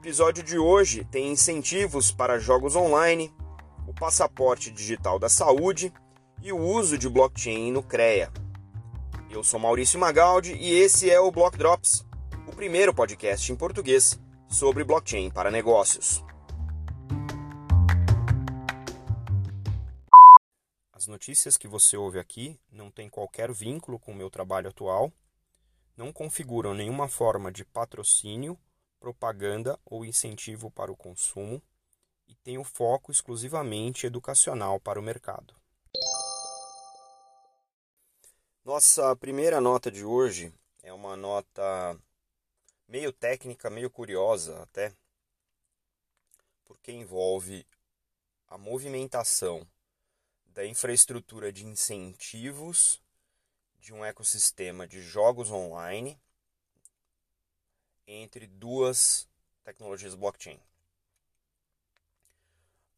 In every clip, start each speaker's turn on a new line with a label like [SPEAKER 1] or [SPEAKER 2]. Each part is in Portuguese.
[SPEAKER 1] episódio de hoje tem incentivos para jogos online, o passaporte digital da saúde e o uso de blockchain no CREA. Eu sou Maurício Magaldi e esse é o Block Drops, o primeiro podcast em português sobre blockchain para negócios. As notícias que você ouve aqui não têm qualquer vínculo com o meu trabalho atual, não configuram nenhuma forma de patrocínio propaganda ou incentivo para o consumo e tem o foco exclusivamente educacional para o mercado. Nossa primeira nota de hoje é uma nota meio técnica, meio curiosa até, porque envolve a movimentação da infraestrutura de incentivos de um ecossistema de jogos online entre duas tecnologias blockchain.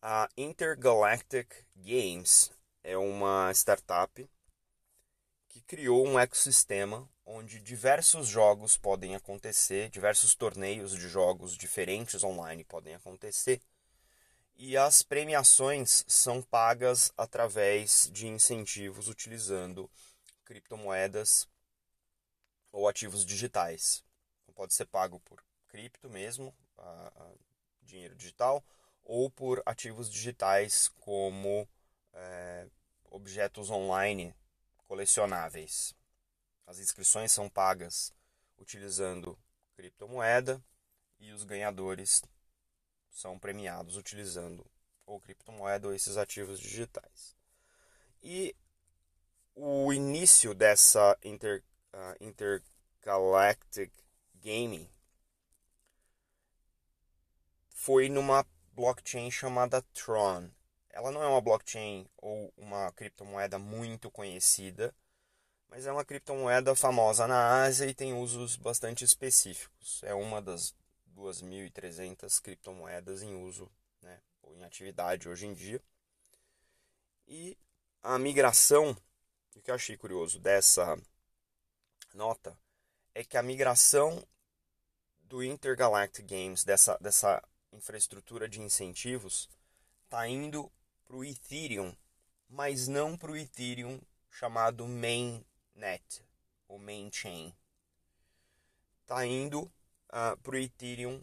[SPEAKER 1] A Intergalactic Games é uma startup que criou um ecossistema onde diversos jogos podem acontecer, diversos torneios de jogos diferentes online podem acontecer, e as premiações são pagas através de incentivos utilizando criptomoedas ou ativos digitais pode ser pago por cripto mesmo, a, a dinheiro digital, ou por ativos digitais como é, objetos online colecionáveis. As inscrições são pagas utilizando criptomoeda e os ganhadores são premiados utilizando ou criptomoeda ou esses ativos digitais. E o início dessa inter, uh, intergalactic gaming foi numa blockchain chamada Tron. Ela não é uma blockchain ou uma criptomoeda muito conhecida, mas é uma criptomoeda famosa na Ásia e tem usos bastante específicos. É uma das 2.300 criptomoedas em uso, né, ou em atividade hoje em dia. E a migração, o que eu achei curioso dessa nota, é que a migração do Intergalactic Games, dessa, dessa infraestrutura de incentivos, está indo para o Ethereum, mas não para o Ethereum chamado Mainnet, ou Main Chain. Está indo uh, ah, para o Ethereum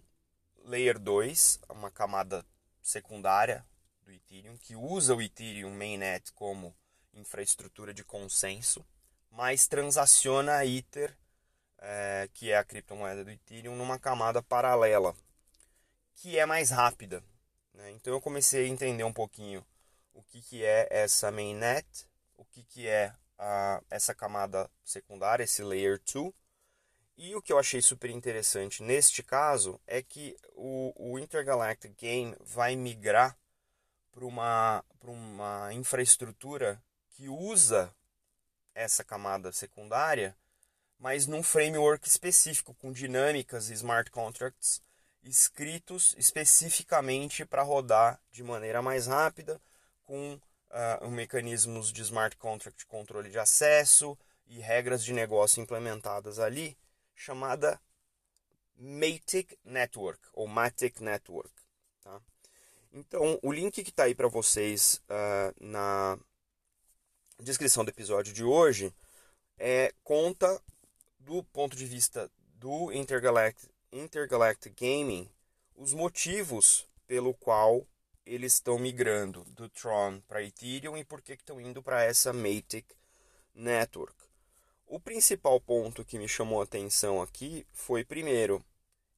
[SPEAKER 1] Layer 2, uma camada secundária do Ethereum, que usa o Ethereum Mainnet como infraestrutura de consenso, mas transaciona a Ether é, que é a criptomoeda do Ethereum, numa camada paralela, que é mais rápida. Né? Então eu comecei a entender um pouquinho o que, que é essa mainnet, o que, que é a, essa camada secundária, esse layer 2. E o que eu achei super interessante neste caso é que o, o Intergalactic Game vai migrar para uma, uma infraestrutura que usa essa camada secundária mas num framework específico, com dinâmicas e smart contracts escritos especificamente para rodar de maneira mais rápida, com uh, mecanismos de smart contract controle de acesso e regras de negócio implementadas ali, chamada Matic Network, ou Matic Network. Tá? Então, o link que está aí para vocês uh, na descrição do episódio de hoje é, conta do ponto de vista do Intergalactic, Intergalactic Gaming, os motivos pelo qual eles estão migrando do Tron para Ethereum e por que estão indo para essa Matic Network. O principal ponto que me chamou a atenção aqui foi, primeiro,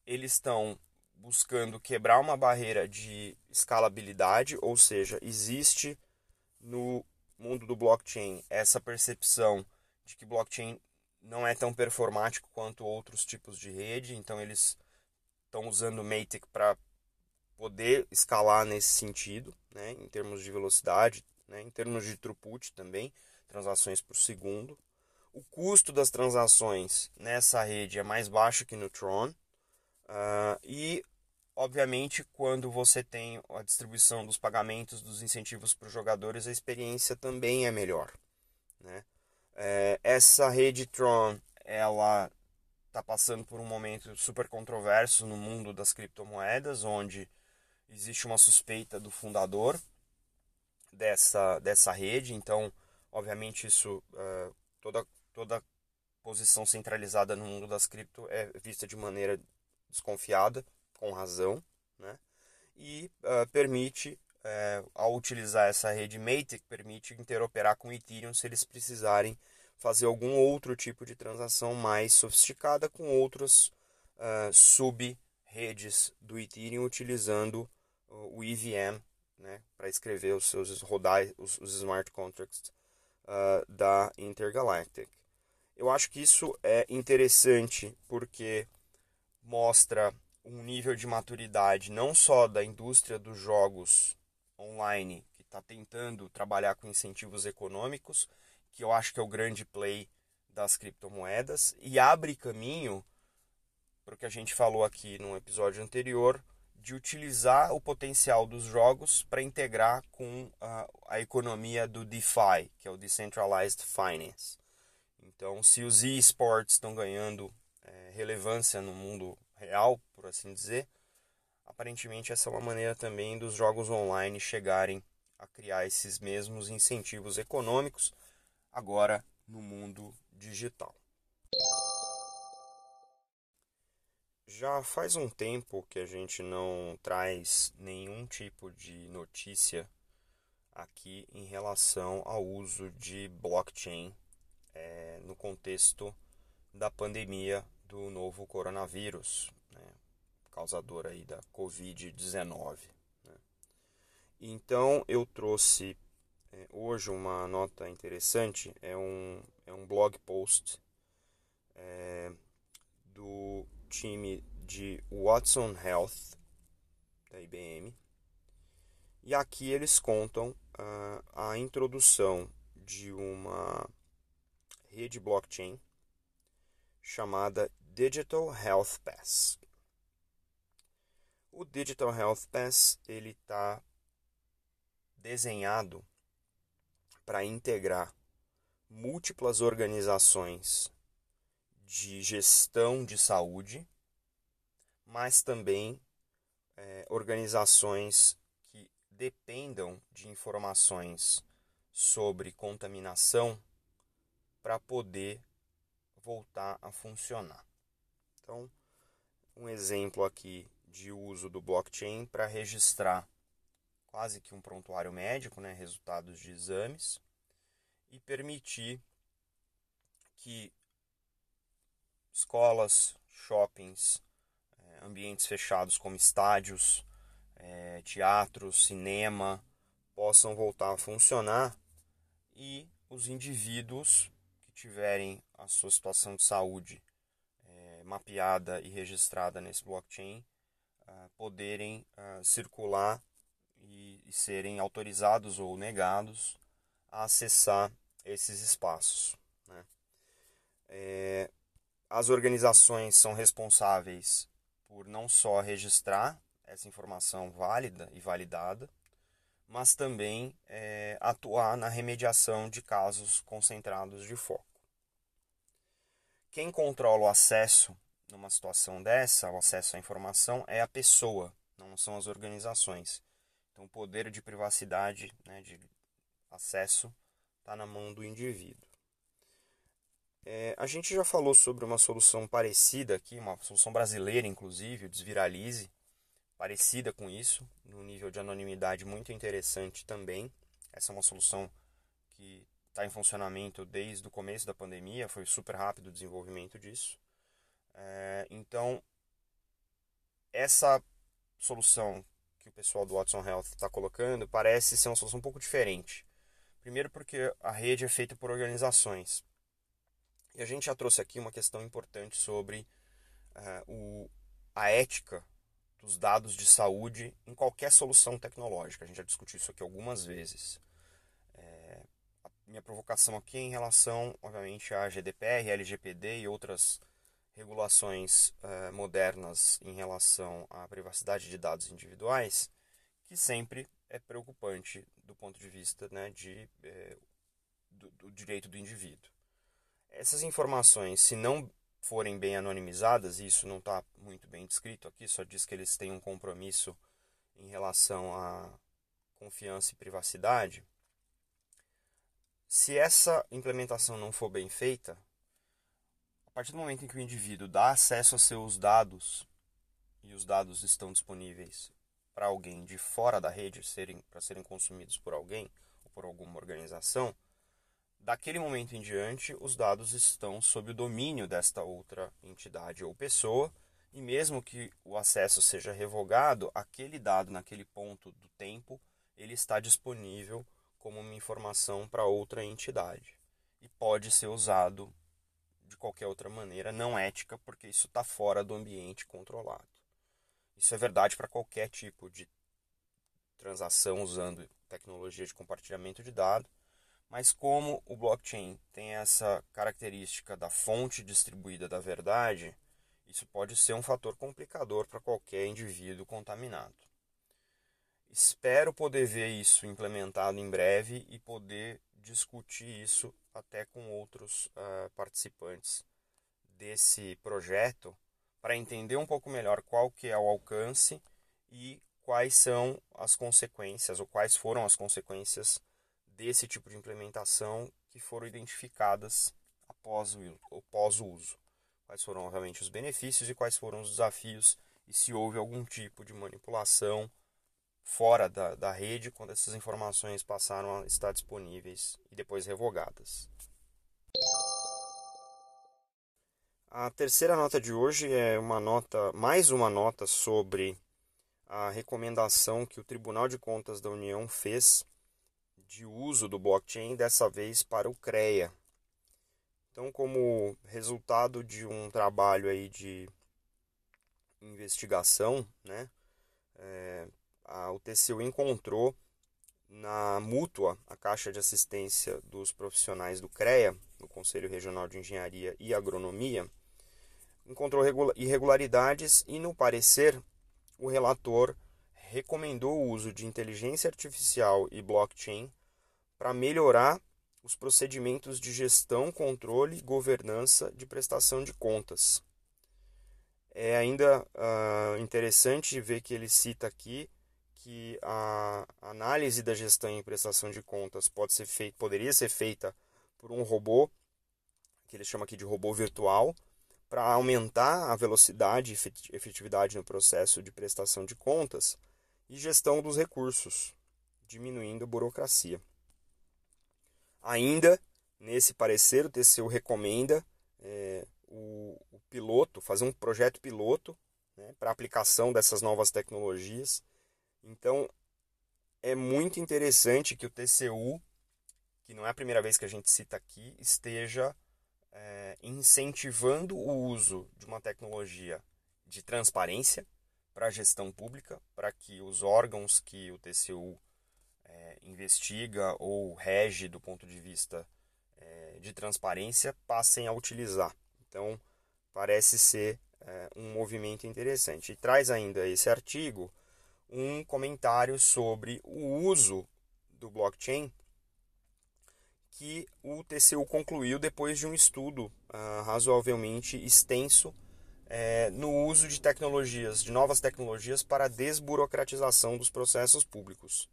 [SPEAKER 1] eles estão buscando quebrar uma barreira de escalabilidade, ou seja, existe no mundo do blockchain essa percepção de que blockchain não é tão performático quanto outros tipos de rede, então eles estão usando o Matic para poder escalar nesse sentido, né, em termos de velocidade, né, em termos de throughput também, transações por segundo. O custo das transações nessa rede é mais baixo que no Tron. Uh, e, obviamente, quando você tem a distribuição dos pagamentos, dos incentivos para os jogadores, a experiência também é melhor. Né? É, essa rede Tron ela está passando por um momento super controverso no mundo das criptomoedas, onde existe uma suspeita do fundador dessa, dessa rede. Então, obviamente, isso uh, toda, toda posição centralizada no mundo das cripto é vista de maneira desconfiada, com razão, né? e uh, permite, uh, ao utilizar essa rede Matic, permite interoperar com Ethereum se eles precisarem fazer algum outro tipo de transação mais sofisticada com outras uh, sub-redes do Ethereum utilizando o EVM né, para escrever os seus rodar os, os smart contracts uh, da Intergalactic. Eu acho que isso é interessante porque mostra um nível de maturidade não só da indústria dos jogos online, que está tentando trabalhar com incentivos econômicos, que eu acho que é o grande play das criptomoedas, e abre caminho para o que a gente falou aqui no episódio anterior, de utilizar o potencial dos jogos para integrar com a, a, economia do DeFi, que é o Decentralized Finance. Então, se os esports estão ganhando é, relevância no mundo real, por assim dizer, aparentemente essa é uma maneira também dos jogos online chegarem a criar esses mesmos incentivos econômicos agora no mundo digital. Já faz um tempo que a gente não traz nenhum tipo de notícia aqui em relação ao uso de blockchain é, no contexto da pandemia do novo coronavírus, né, causador aí da Covid-19. Né. Então eu trouxe é, hoje uma nota interessante, é um, é um blog post é, do time de Watson Health, da IBM. E aqui eles contam uh, a introdução de uma rede blockchain chamada Digital Health Pass. O Digital Health Pass ele está desenhado para integrar múltiplas organizações de gestão de saúde, mas também é, organizações que dependam de informações sobre contaminação para poder voltar a funcionar. Então, um exemplo aqui de uso do blockchain para registrar quase que um prontuário médico, né, resultados de exames, e permitir que escolas, shoppings, é, ambientes fechados como estádios, é, teatros, cinema possam voltar a funcionar e os indivíduos que tiverem a sua situação de saúde é, mapeada e registrada nesse blockchain poderem circular e, e serem autorizados ou negados a acessar esses espaços. Né? É, as organizações são responsáveis por não só registrar essa informação válida e validada, mas também é, atuar na remediação de casos concentrados de foco. Quem controla o acesso numa situação dessa, o acesso à informação, é a pessoa, não são as organizações. Então, o poder de privacidade, né, de acesso, está na mão do indivíduo. É, a gente já falou sobre uma solução parecida aqui, uma solução brasileira, inclusive, o Desviralize, parecida com isso, no nível de anonimidade muito interessante também. Essa é uma solução que está em funcionamento desde o começo da pandemia, foi super rápido o desenvolvimento disso. É, então, essa solução que o pessoal do Watson Health está colocando parece ser uma solução um pouco diferente. Primeiro, porque a rede é feita por organizações. E a gente já trouxe aqui uma questão importante sobre uh, o, a ética dos dados de saúde em qualquer solução tecnológica. A gente já discutiu isso aqui algumas vezes. É, a minha provocação aqui é em relação, obviamente, à GDPR, LGPD e outras regulações uh, modernas em relação à privacidade de dados individuais, que sempre é preocupante do ponto de vista né, de, eh, do, do direito do indivíduo essas informações, se não forem bem anonimizadas, e isso não está muito bem descrito aqui, só diz que eles têm um compromisso em relação à confiança e privacidade. Se essa implementação não for bem feita, a partir do momento em que o indivíduo dá acesso aos seus dados e os dados estão disponíveis para alguém de fora da rede serem para serem consumidos por alguém ou por alguma organização, daquele momento em diante os dados estão sob o domínio desta outra entidade ou pessoa e mesmo que o acesso seja revogado, aquele dado naquele ponto do tempo ele está disponível como uma informação para outra entidade e pode ser usado de qualquer outra maneira não ética, porque isso está fora do ambiente controlado. Isso é verdade para qualquer tipo de transação usando tecnologia de compartilhamento de dados, mas como o blockchain tem essa característica da fonte distribuída da verdade, isso pode ser um fator complicador para qualquer indivíduo contaminado. Espero poder ver isso implementado em breve e poder discutir isso até com outros uh, participantes desse projeto para entender um pouco melhor qual que é o alcance e quais são as consequências ou quais foram as consequências desse tipo de implementação que foram identificadas após o, após o uso. Quais foram realmente os benefícios e quais foram os desafios e se houve algum tipo de manipulação fora da, da rede quando essas informações passaram a estar disponíveis e depois revogadas. A terceira nota de hoje é uma nota, mais uma nota sobre a recomendação que o Tribunal de Contas da União fez de uso do blockchain, dessa vez para o CREA. Então, como resultado de um trabalho aí de investigação, né, é, a, o TCU encontrou na Mútua, a Caixa de Assistência dos Profissionais do CREA, no Conselho Regional de Engenharia e Agronomia, encontrou irregularidades e, no parecer, o relator recomendou o uso de inteligência artificial e blockchain para melhorar os procedimentos de gestão, controle e governança de prestação de contas. É ainda uh, interessante ver que ele cita aqui que a análise da gestão e prestação de contas pode ser feita, poderia ser feita por um robô, que ele chama aqui de robô virtual, para aumentar a velocidade e efetividade no processo de prestação de contas e gestão dos recursos, diminuindo a burocracia. Ainda, nesse parecer, o TCU recomenda é, o, o, piloto, fazer um projeto piloto né, para aplicação dessas novas tecnologias então, é muito interessante que o TCU, que não é a primeira vez que a gente cita aqui, esteja é, incentivando o uso de uma tecnologia de transparência para a gestão pública, para que os órgãos que o TCU é, investiga ou rege do ponto de vista é, de transparência passem a utilizar. Então, parece ser é, um movimento interessante. E traz ainda esse artigo um comentário sobre o uso do blockchain que o TCU concluiu depois de um estudo uh, razoavelmente extenso é, no uso de tecnologias, de novas tecnologias para a desburocratização dos processos públicos.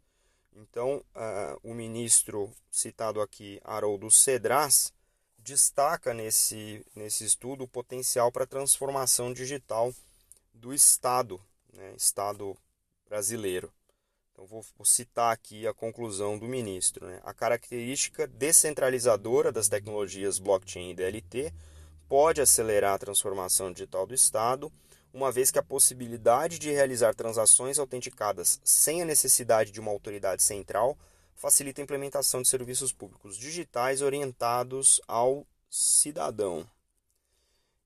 [SPEAKER 1] Então, uh, o ministro citado aqui, Haroldo Cedras, destaca nesse, nesse estudo o potencial para a transformação digital do Estado, né, Estado brasileiro. Então, vou, citar aqui a conclusão do ministro. Né? A característica descentralizadora das tecnologias blockchain e DLT pode acelerar a transformação digital do Estado, uma vez que a possibilidade de realizar transações autenticadas sem a necessidade de uma autoridade central facilita a implementação de serviços públicos digitais orientados ao cidadão.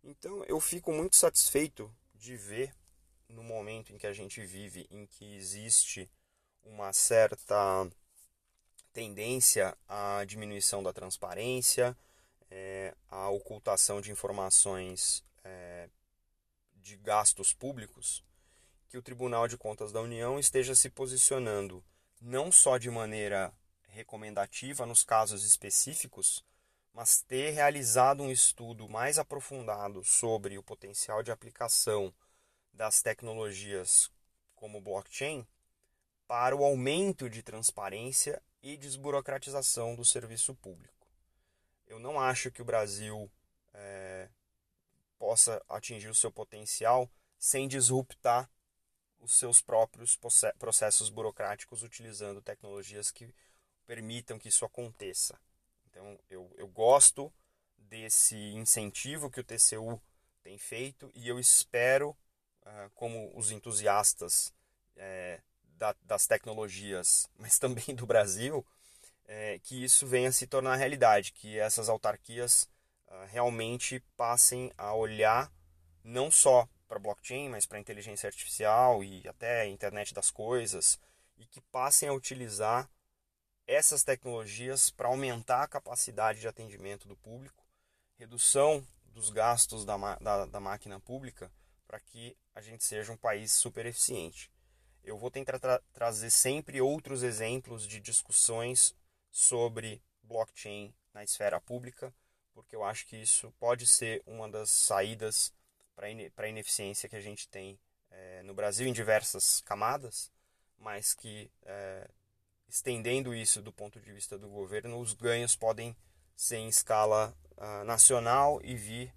[SPEAKER 1] Então, eu fico muito satisfeito de ver no momento em que a gente vive, em que existe uma certa tendência à diminuição da transparência, é, à ocultação de informações é, de gastos públicos, que o Tribunal de Contas da União esteja se posicionando não só de maneira recomendativa nos casos específicos, mas ter realizado um estudo mais aprofundado sobre o potencial de aplicação das tecnologias como blockchain para o aumento de transparência e desburocratização do serviço público. Eu não acho que o Brasil é, possa atingir o seu potencial sem disruptar os seus próprios processos burocráticos utilizando tecnologias que permitam que isso aconteça. Então, eu, eu gosto desse incentivo que o TCU tem feito e eu espero, como os entusiastas é, da, das tecnologias, mas também do Brasil, é, que isso venha a se tornar realidade, que essas autarquias uh, realmente passem a olhar não só para blockchain, mas para inteligência artificial e até internet das coisas, e que passem a utilizar essas tecnologias para aumentar a capacidade de atendimento do público, redução dos gastos da, da, da máquina pública, para que a gente seja um país super eficiente. Eu vou tentar tra trazer sempre outros exemplos de discussões sobre blockchain na esfera pública, porque eu acho que isso pode ser uma das saídas para a ineficiência que a gente tem é, no Brasil em diversas camadas, mas que é, estendendo isso do ponto de vista do governo, os ganhos podem ser em escala uh, nacional e vir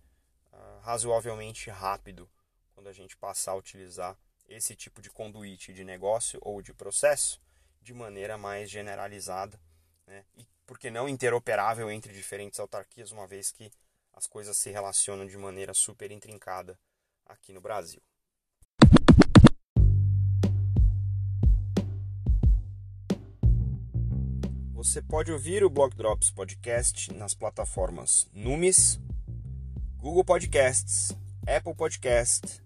[SPEAKER 1] uh, razoavelmente rápido quando a gente passar a utilizar esse tipo de conduíte de negócio ou de processo de maneira mais generalizada né? e, por que não, interoperável entre diferentes autarquias, uma vez que as coisas se relacionam de maneira super intrincada aqui no Brasil. Você pode ouvir o Block Drops Podcast nas plataformas Numis, Google Podcasts, Apple Podcast,